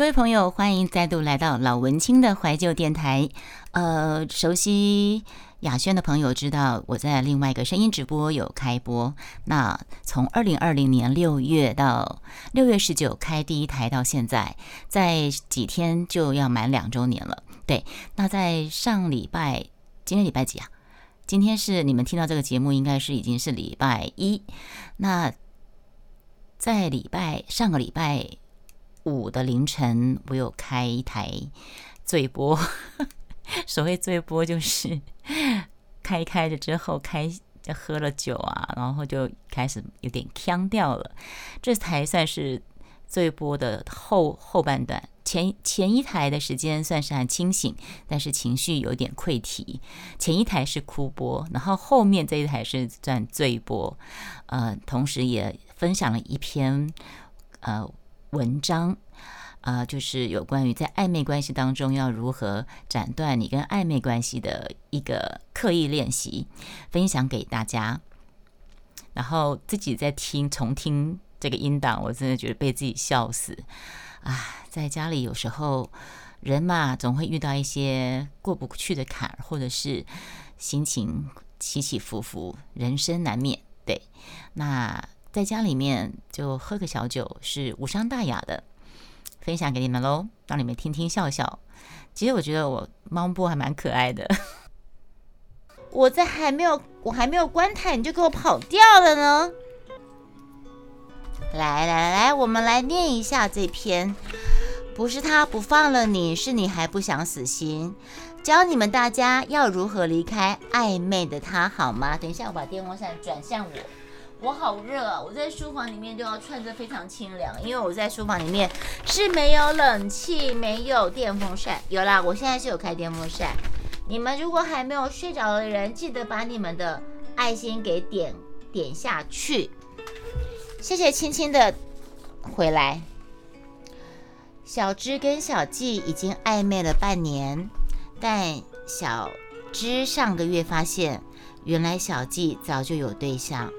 各位朋友，欢迎再度来到老文青的怀旧电台。呃，熟悉雅轩的朋友知道我在另外一个声音直播有开播。那从二零二零年六月到六月十九开第一台到现在，在几天就要满两周年了。对，那在上礼拜，今天礼拜几啊？今天是你们听到这个节目，应该是已经是礼拜一。那在礼拜上个礼拜五的凌晨，我有开一台醉播。所谓醉播，就是 开开着之后，开就喝了酒啊，然后就开始有点腔掉了。这才算是醉播的后后半段。前前一台的时间算是很清醒，但是情绪有点溃堤。前一台是哭播，然后后面这一台是算醉播。呃，同时也分享了一篇呃文章。啊，就是有关于在暧昧关系当中要如何斩断你跟暧昧关系的一个刻意练习，分享给大家。然后自己在听重听这个音档，我真的觉得被自己笑死啊！在家里有时候人嘛，总会遇到一些过不去的坎，或者是心情起起伏伏，人生难免。对，那在家里面就喝个小酒是无伤大雅的。分享给你们喽，让你们听听笑笑。其实我觉得我猫波还蛮可爱的。我在还没有我还没有关台，你就给我跑掉了呢。来来来来，我们来念一下这篇。不是他不放了你，是你还不想死心。教你们大家要如何离开暧昧的他，好吗？等一下，我把电风扇转向我。我好热啊！我在书房里面都要穿着非常清凉，因为我在书房里面是没有冷气、没有电风扇。有啦，我现在是有开电风扇。你们如果还没有睡着的人，记得把你们的爱心给点点下去。谢谢青青的回来。小芝跟小纪已经暧昧了半年，但小芝上个月发现，原来小纪早就有对象。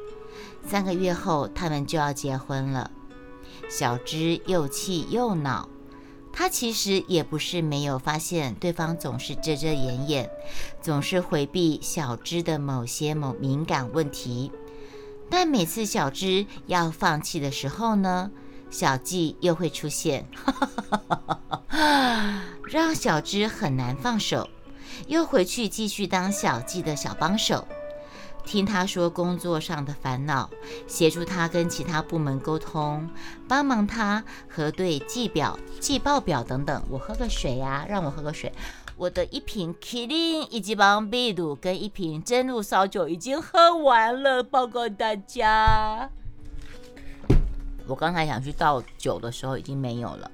三个月后，他们就要结婚了。小芝又气又恼，她其实也不是没有发现对方总是遮遮掩掩，总是回避小芝的某些某敏感问题。但每次小芝要放弃的时候呢，小季又会出现，让小芝很难放手，又回去继续当小季的小帮手。听他说工作上的烦恼，协助他跟其他部门沟通，帮忙他核对记表、记报表等等。我喝个水呀，让我喝个水。我的一瓶 Killing 以及邦比鲁跟一瓶真露烧酒已经喝完了，报告大家。我刚才想去倒酒的时候已经没有了。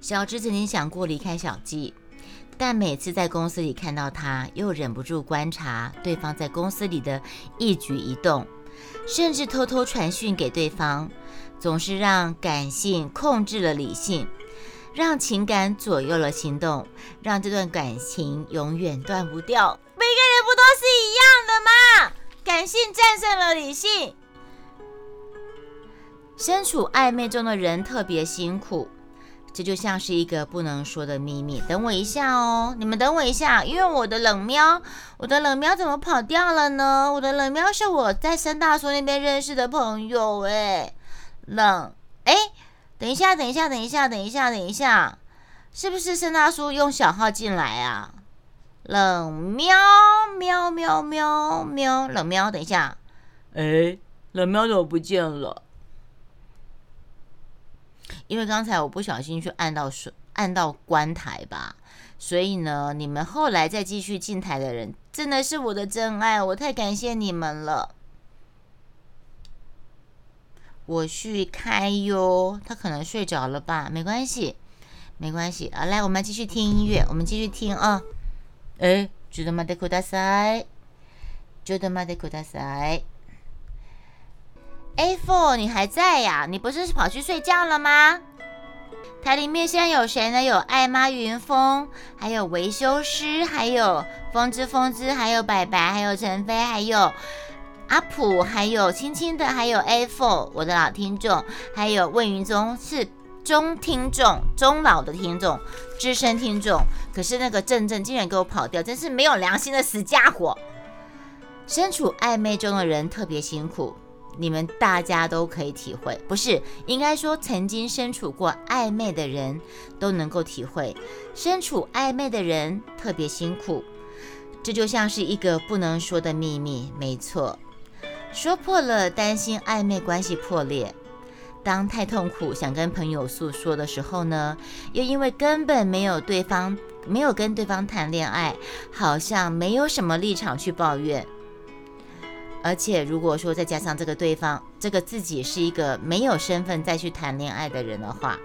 小芝曾经想过离开小季。但每次在公司里看到他，又忍不住观察对方在公司里的一举一动，甚至偷偷传讯给对方，总是让感性控制了理性，让情感左右了行动，让这段感情永远断不掉。每个人不都是一样的吗？感性战胜了理性，身处暧昧中的人特别辛苦。这就像是一个不能说的秘密。等我一下哦，你们等我一下，因为我的冷喵，我的冷喵怎么跑掉了呢？我的冷喵是我在申大叔那边认识的朋友哎，冷哎，等一下，等一下，等一下，等一下，等一下，是不是申大叔用小号进来啊？冷喵喵喵喵喵，冷喵，等一下，哎，冷喵怎么不见了？因为刚才我不小心去按到水，按到关台吧，所以呢，你们后来再继续进台的人，真的是我的真爱，我太感谢你们了。我去开哟，他可能睡着了吧，没关系，没关系啊。来，我们继续听音乐，我们继续听啊。哎，觉得吗？得苦大塞，觉得吗？得苦大塞。A Four，你还在呀？你不是跑去睡觉了吗？台里面现在有谁呢？有艾妈、云峰，还有维修师，还有风之风之，还有白白，还有陈飞，还有阿普，还有青青的，还有 A Four，我的老听众，还有魏云中是中听众、中老的听众、资深听众。可是那个正正竟然给我跑掉，真是没有良心的死家伙！身处暧昧中的人特别辛苦，你们大家都可以体会，不是应该说曾经身处过暧昧的人都能够体会，身处暧昧的人特别辛苦。这就像是一个不能说的秘密，没错，说破了担心暧昧关系破裂。当太痛苦想跟朋友诉说的时候呢，又因为根本没有对方没有跟对方谈恋爱，好像没有什么立场去抱怨。而且如果说再加上这个对方这个自己是一个没有身份再去谈恋爱的人的话，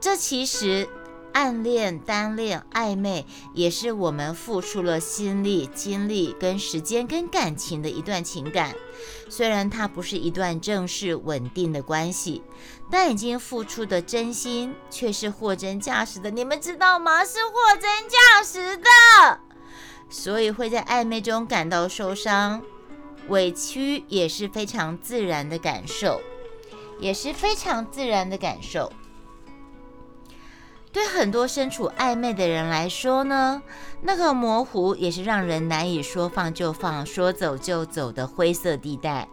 这其实。暗恋、单恋、暧昧，也是我们付出了心力、精力、跟时间、跟感情的一段情感。虽然它不是一段正式稳定的关系，但已经付出的真心却是货真价实的。你们知道吗？是货真价实的。所以会在暧昧中感到受伤、委屈，也是非常自然的感受，也是非常自然的感受。对很多身处暧昧的人来说呢，那个模糊也是让人难以说放就放、说走就走的灰色地带。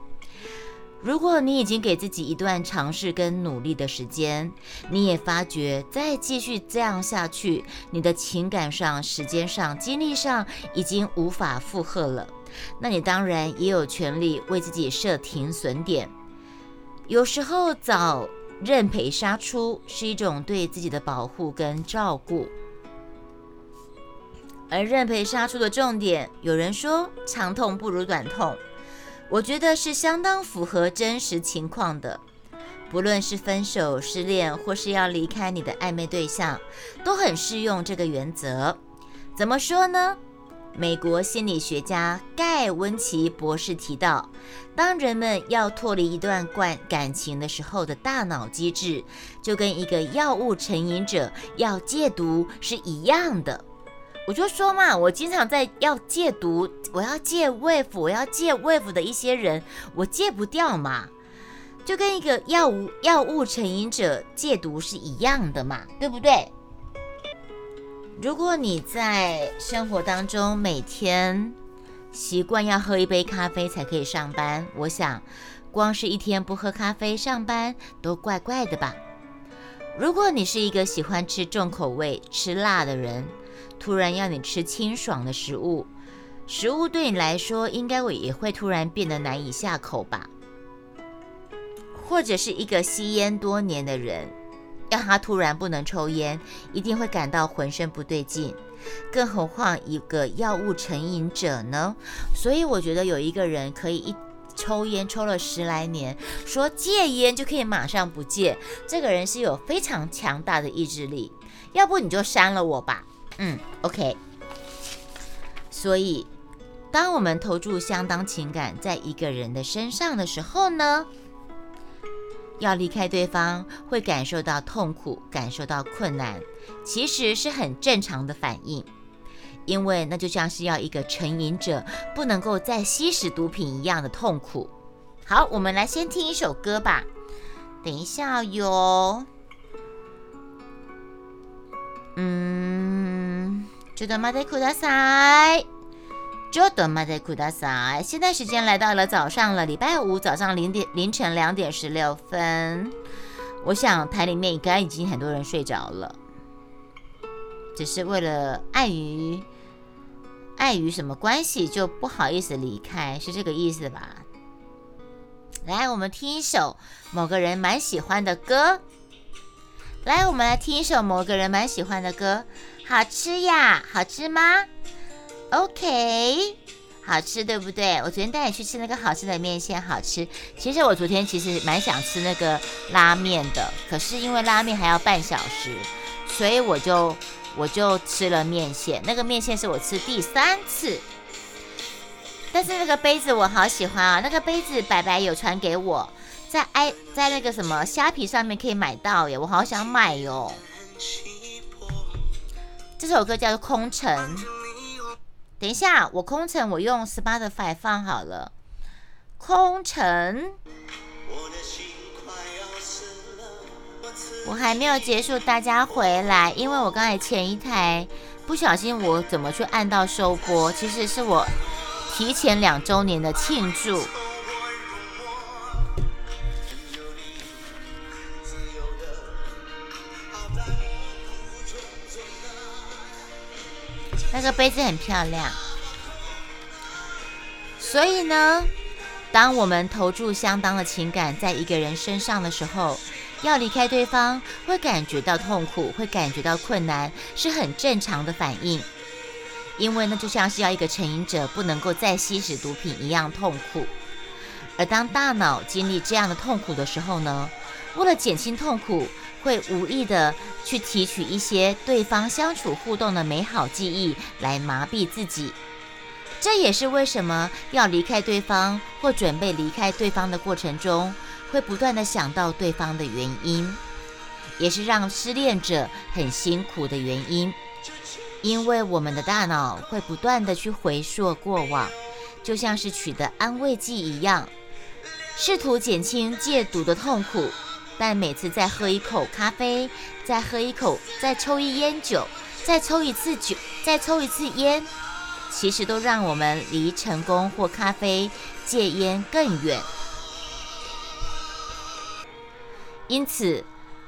如果你已经给自己一段尝试跟努力的时间，你也发觉再继续这样下去，你的情感上、时间上、精力上已经无法负荷了，那你当然也有权利为自己设停损点。有时候早。认赔杀出是一种对自己的保护跟照顾，而认赔杀出的重点，有人说长痛不如短痛，我觉得是相当符合真实情况的。不论是分手、失恋，或是要离开你的暧昧对象，都很适用这个原则。怎么说呢？美国心理学家盖温奇博士提到，当人们要脱离一段感感情的时候的大脑机制，就跟一个药物成瘾者要戒毒是一样的。我就说嘛，我经常在要戒毒，我要戒 wave，我要戒 wave 的一些人，我戒不掉嘛，就跟一个药物药物成瘾者戒毒是一样的嘛，对不对？如果你在生活当中每天习惯要喝一杯咖啡才可以上班，我想光是一天不喝咖啡上班都怪怪的吧。如果你是一个喜欢吃重口味、吃辣的人，突然要你吃清爽的食物，食物对你来说应该也会突然变得难以下口吧。或者是一个吸烟多年的人。让他突然不能抽烟，一定会感到浑身不对劲，更何况一个药物成瘾者呢？所以我觉得有一个人可以一抽烟抽了十来年，说戒烟就可以马上不戒，这个人是有非常强大的意志力。要不你就删了我吧。嗯，OK。所以，当我们投注相当情感在一个人的身上的时候呢？要离开对方，会感受到痛苦，感受到困难，其实是很正常的反应，因为那就像是要一个成瘾者不能够再吸食毒品一样的痛苦。好，我们来先听一首歌吧。等一下哟，嗯，就到马就等麦在库达萨，现在时间来到了早上了，礼拜五早上零点凌晨两点十六分。我想台里面应该已经很多人睡着了，只是为了碍于碍于什么关系就不好意思离开，是这个意思吧？来，我们听一首某个人蛮喜欢的歌。来，我们来听一首某个人蛮喜欢的歌。好吃呀，好吃吗？OK，好吃对不对？我昨天带你去吃那个好吃的面线，好吃。其实我昨天其实蛮想吃那个拉面的，可是因为拉面还要半小时，所以我就我就吃了面线。那个面线是我吃第三次，但是那个杯子我好喜欢啊！那个杯子白白有传给我，在 i 在那个什么虾皮上面可以买到耶，我好想买哟。这首歌叫《空城》。等一下，我空城，我用 Spotify 放好了。空城。我，还没有结束，大家回来，因为我刚才前一台不小心，我怎么去按到收播？其实是我提前两周年的庆祝。那个杯子很漂亮，所以呢，当我们投注相当的情感在一个人身上的时候，要离开对方会感觉到痛苦，会感觉到困难，是很正常的反应。因为那就像是要一个成瘾者不能够再吸食毒品一样痛苦。而当大脑经历这样的痛苦的时候呢，为了减轻痛苦。会无意的去提取一些对方相处互动的美好记忆来麻痹自己，这也是为什么要离开对方或准备离开对方的过程中，会不断的想到对方的原因，也是让失恋者很辛苦的原因。因为我们的大脑会不断的去回溯过往，就像是取得安慰剂一样，试图减轻戒毒的痛苦。但每次再喝一口咖啡，再喝一口，再抽一烟酒，再抽一次酒，再抽一次烟，其实都让我们离成功或咖啡戒烟更远。因此，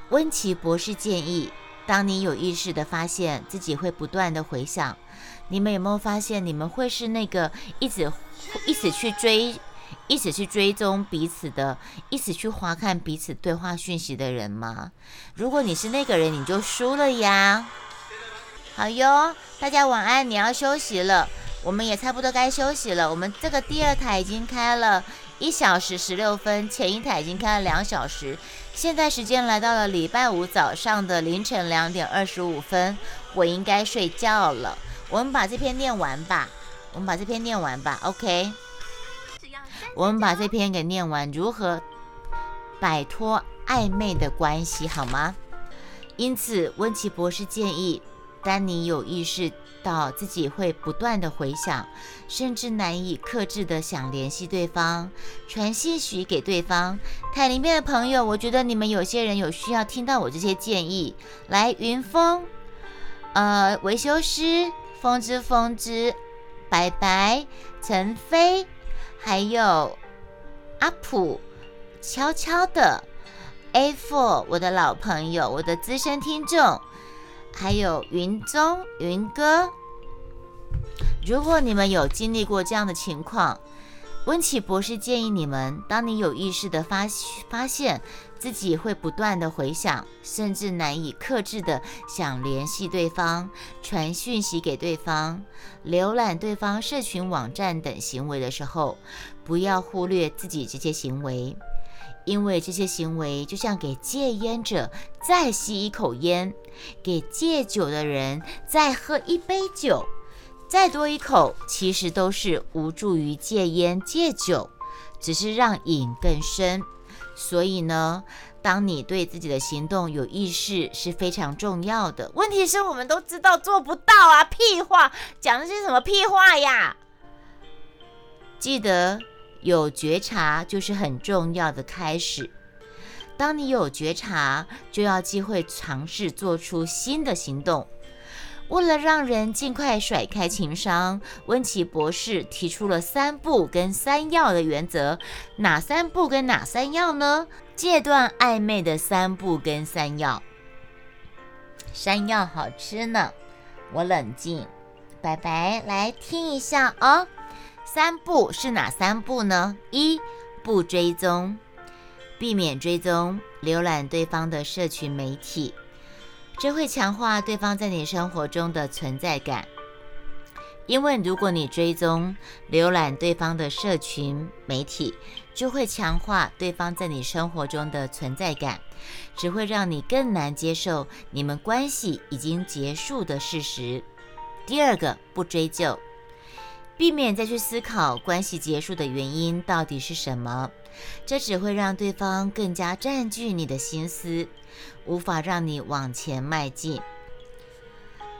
温奇博士建议，当你有意识的发现自己会不断的回想，你们有没有发现，你们会是那个一直一直去追？一起去追踪彼此的，一起去划看彼此对话讯息的人吗？如果你是那个人，你就输了呀。好哟，大家晚安，你要休息了，我们也差不多该休息了。我们这个第二台已经开了一小时十六分，前一台已经开了两小时，现在时间来到了礼拜五早上的凌晨两点二十五分，我应该睡觉了。我们把这篇念完吧，我们把这篇念完吧，OK。我们把这篇给念完，如何摆脱暧昧的关系，好吗？因此，温奇博士建议，当你有意识到自己会不断的回想，甚至难以克制的想联系对方，传信息给对方。台里面的朋友，我觉得你们有些人有需要听到我这些建议。来，云峰，呃，维修师，风之风之，白白，陈飞。还有阿普，悄悄的，A Four，我的老朋友，我的资深听众，还有云中云哥。如果你们有经历过这样的情况，温奇博士建议你们，当你有意识的发发现。自己会不断的回想，甚至难以克制的想联系对方、传讯息给对方、浏览对方社群网站等行为的时候，不要忽略自己这些行为，因为这些行为就像给戒烟者再吸一口烟，给戒酒的人再喝一杯酒，再多一口，其实都是无助于戒烟戒酒，只是让瘾更深。所以呢，当你对自己的行动有意识是非常重要的。问题是我们都知道做不到啊！屁话，讲的是什么屁话呀？记得有觉察就是很重要的开始。当你有觉察，就要机会尝试做出新的行动。为了让人尽快甩开情商，温奇博士提出了三不跟三要的原则。哪三不跟哪三要呢？戒断暧昧的三不跟三要。山药好吃呢，我冷静。拜拜，来听一下哦。三不是哪三步呢？一不追踪，避免追踪浏览对方的社群媒体。这会强化对方在你生活中的存在感，因为如果你追踪、浏览对方的社群媒体，就会强化对方在你生活中的存在感，只会让你更难接受你们关系已经结束的事实。第二个，不追究，避免再去思考关系结束的原因到底是什么，这只会让对方更加占据你的心思。无法让你往前迈进。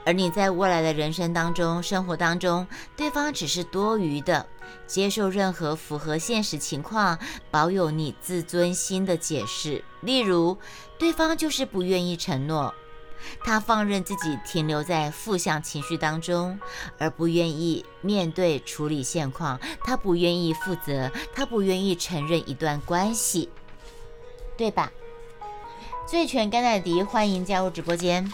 而你在未来的人生当中、生活当中，对方只是多余的，接受任何符合现实情况、保有你自尊心的解释。例如，对方就是不愿意承诺，他放任自己停留在负向情绪当中，而不愿意面对处理现况，他不愿意负责，他不愿意承认一段关系，对吧？醉拳甘乃迪，欢迎加入直播间。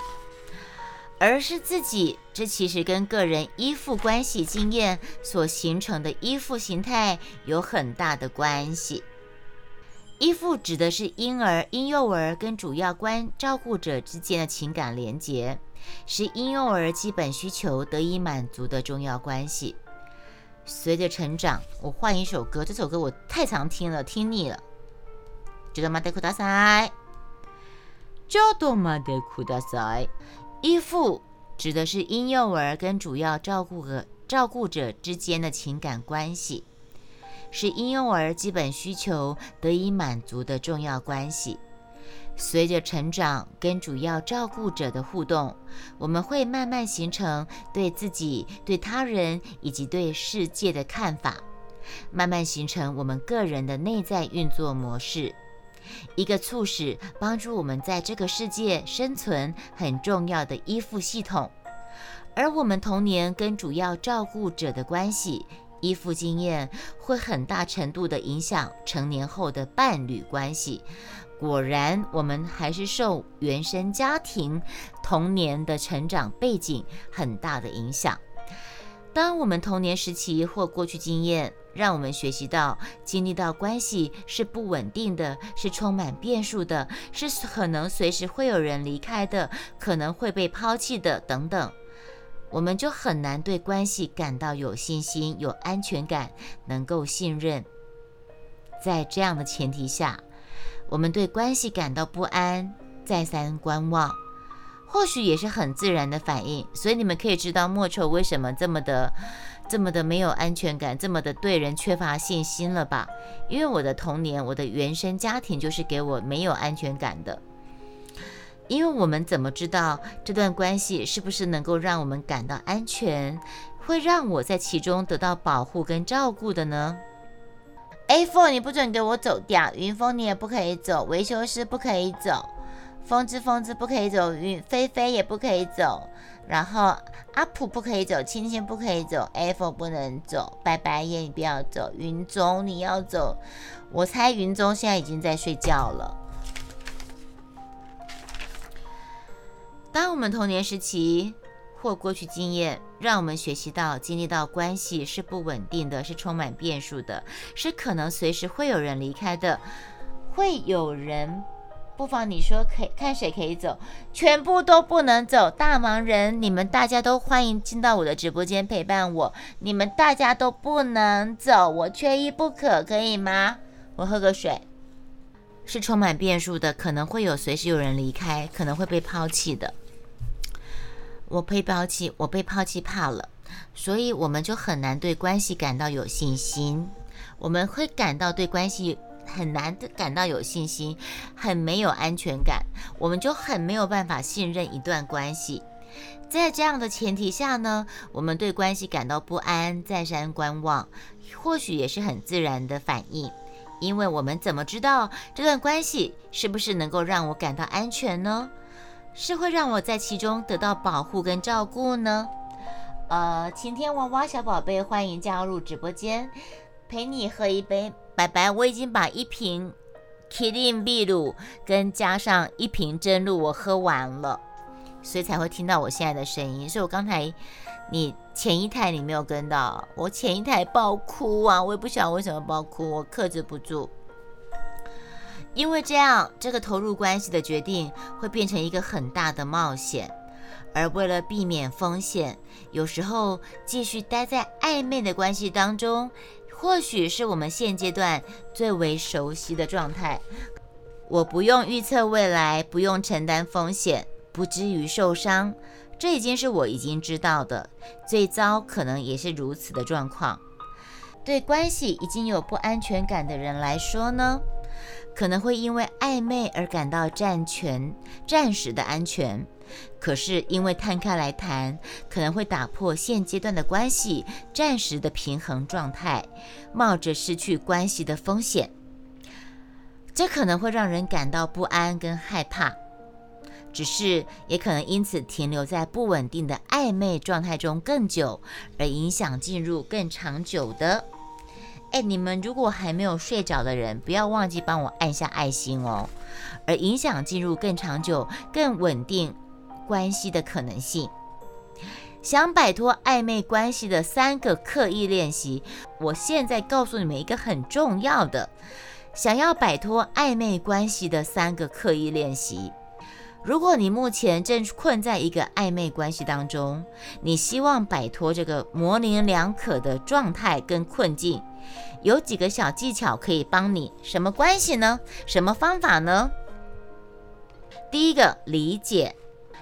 而是自己，这其实跟个人依附关系经验所形成的依附形态有很大的关系。依附指的是婴儿、婴幼儿跟主要关照顾者之间的情感连结，是婴幼儿基本需求得以满足的重要关系。随着成长，我换一首歌，这首歌我太常听了，听腻了。就多马德库大塞，就多马德库大赛。依附指的是婴幼儿跟主要照顾者照顾者之间的情感关系，是婴幼儿基本需求得以满足的重要关系。随着成长跟主要照顾者的互动，我们会慢慢形成对自己、对他人以及对世界的看法，慢慢形成我们个人的内在运作模式。一个促使帮助我们在这个世界生存很重要的依附系统，而我们童年跟主要照顾者的关系依附经验，会很大程度的影响成年后的伴侣关系。果然，我们还是受原生家庭童年的成长背景很大的影响。当我们童年时期或过去经验。让我们学习到，经历到关系是不稳定的，是充满变数的，是可能随时会有人离开的，可能会被抛弃的等等，我们就很难对关系感到有信心、有安全感，能够信任。在这样的前提下，我们对关系感到不安，再三观望，或许也是很自然的反应。所以你们可以知道莫愁为什么这么的。这么的没有安全感，这么的对人缺乏信心了吧？因为我的童年，我的原生家庭就是给我没有安全感的。因为我们怎么知道这段关系是不是能够让我们感到安全，会让我在其中得到保护跟照顾的呢？A four，你不准给我走掉，云峰你也不可以走，维修师不可以走，风之风之不可以走，云飞飞也不可以走。然后阿普不可以走，青青不可以走，A four 不能走，白白夜你不要走，云中你要走。我猜云中现在已经在睡觉了。当我们童年时期或过去经验，让我们学习到经历到关系是不稳定的，是充满变数的，是可能随时会有人离开的，会有人。不妨你说可以看谁可以走，全部都不能走。大忙人，你们大家都欢迎进到我的直播间陪伴我。你们大家都不能走，我缺一不可，可以吗？我喝个水。是充满变数的，可能会有随时有人离开，可能会被抛弃的。我被抛弃，我被抛弃怕了，所以我们就很难对关系感到有信心。我们会感到对关系。很难的感到有信心，很没有安全感，我们就很没有办法信任一段关系。在这样的前提下呢，我们对关系感到不安，再三观望，或许也是很自然的反应。因为我们怎么知道这段关系是不是能够让我感到安全呢？是会让我在其中得到保护跟照顾呢？呃，晴天娃娃小宝贝，欢迎加入直播间，陪你喝一杯。白白，我已经把一瓶 Kirin 秘鲁跟加上一瓶真露我喝完了，所以才会听到我现在的声音。所以我刚才你前一台你没有跟到，我前一台爆哭啊！我也不晓得为什么爆哭，我克制不住。因为这样，这个投入关系的决定会变成一个很大的冒险，而为了避免风险，有时候继续待在暧昧的关系当中。或许是我们现阶段最为熟悉的状态。我不用预测未来，不用承担风险，不至于受伤。这已经是我已经知道的。最糟可能也是如此的状况。对关系已经有不安全感的人来说呢，可能会因为暧昧而感到暂全、暂时的安全，可是因为摊开来谈，可能会打破现阶段的关系暂时的平衡状态，冒着失去关系的风险。这可能会让人感到不安跟害怕，只是也可能因此停留在不稳定的暧昧状态中更久，而影响进入更长久的。哎，你们如果还没有睡着的人，不要忘记帮我按下爱心哦。而影响进入更长久、更稳定关系的可能性，想摆脱暧昧关系的三个刻意练习，我现在告诉你们一个很重要的。想要摆脱暧昧关系的三个刻意练习。如果你目前正困在一个暧昧关系当中，你希望摆脱这个模棱两可的状态跟困境，有几个小技巧可以帮你。什么关系呢？什么方法呢？第一个，理解。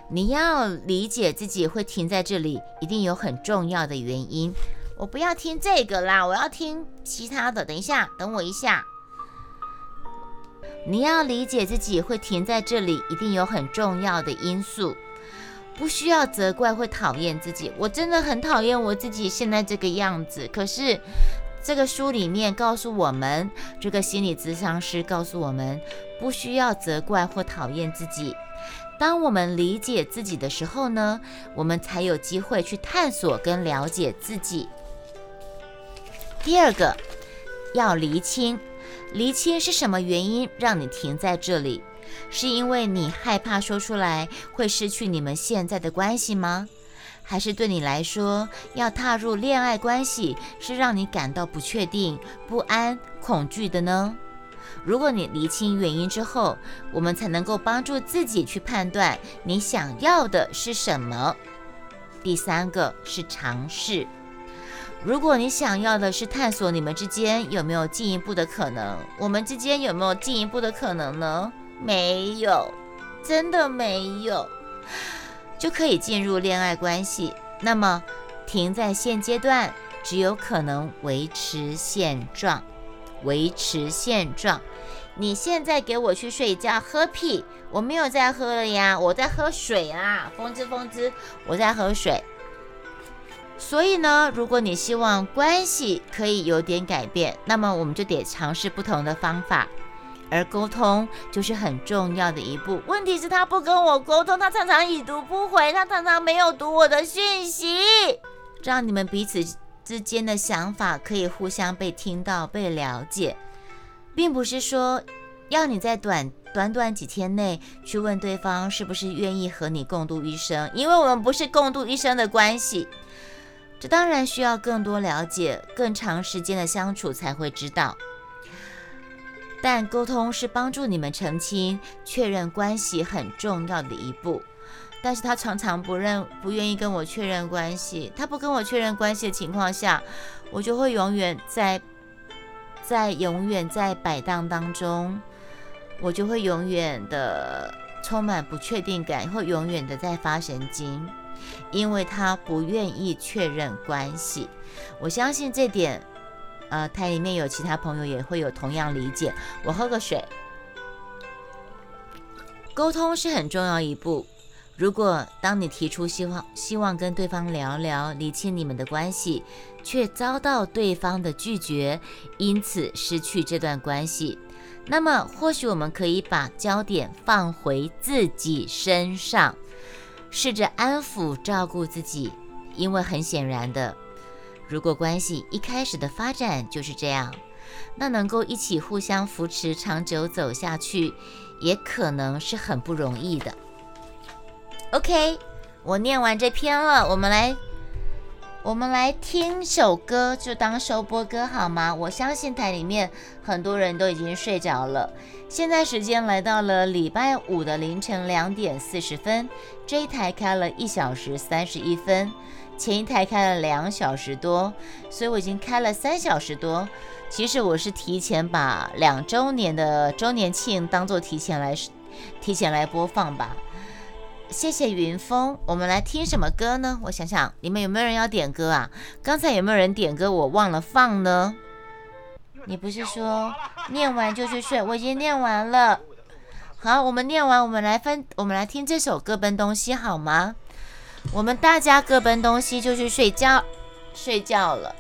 你要理解自己会停在这里，一定有很重要的原因。我不要听这个啦，我要听其他的。等一下，等我一下。你要理解自己会停在这里，一定有很重要的因素，不需要责怪会讨厌自己。我真的很讨厌我自己现在这个样子。可是这个书里面告诉我们，这个心理咨商师告诉我们，不需要责怪或讨厌自己。当我们理解自己的时候呢，我们才有机会去探索跟了解自己。第二个，要厘清。厘清是什么原因让你停在这里？是因为你害怕说出来会失去你们现在的关系吗？还是对你来说，要踏入恋爱关系是让你感到不确定、不安、恐惧的呢？如果你厘清原因之后，我们才能够帮助自己去判断你想要的是什么。第三个是尝试。如果你想要的是探索你们之间有没有进一步的可能，我们之间有没有进一步的可能呢？没有，真的没有，就可以进入恋爱关系。那么停在现阶段，只有可能维持现状，维持现状。你现在给我去睡觉，喝屁！我没有在喝了呀，我在喝水啊，风之风之，我在喝水。所以呢，如果你希望关系可以有点改变，那么我们就得尝试不同的方法，而沟通就是很重要的一步。问题是，他不跟我沟通，他常常已读不回，他常常没有读我的讯息，让你们彼此之间的想法可以互相被听到、被了解，并不是说要你在短短短几天内去问对方是不是愿意和你共度一生，因为我们不是共度一生的关系。这当然需要更多了解、更长时间的相处才会知道。但沟通是帮助你们澄清、确认关系很重要的一步。但是他常常不认、不愿意跟我确认关系。他不跟我确认关系的情况下，我就会永远在在永远在摆荡当中，我就会永远的充满不确定感，会永远的在发神经。因为他不愿意确认关系，我相信这点，呃，台里面有其他朋友也会有同样理解。我喝个水。沟通是很重要一步。如果当你提出希望，希望跟对方聊聊，理清你们的关系，却遭到对方的拒绝，因此失去这段关系，那么或许我们可以把焦点放回自己身上。试着安抚、照顾自己，因为很显然的，如果关系一开始的发展就是这样，那能够一起互相扶持、长久走下去，也可能是很不容易的。OK，我念完这篇了，我们来。我们来听首歌，就当收播歌好吗？我相信台里面很多人都已经睡着了。现在时间来到了礼拜五的凌晨两点四十分，这一台开了一小时三十一分，前一台开了两小时多，所以我已经开了三小时多。其实我是提前把两周年的周年庆当做提前来提前来播放吧。谢谢云峰，我们来听什么歌呢？我想想，你们有没有人要点歌啊？刚才有没有人点歌？我忘了放呢。你不是说念完就去睡？我已经念完了。好，我们念完，我们来分，我们来听这首各奔东西好吗？我们大家各奔东西就去睡觉，睡觉了。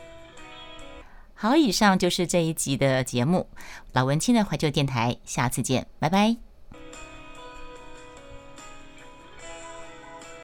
好，以上就是这一集的节目，老文青的怀旧电台，下次见，拜拜。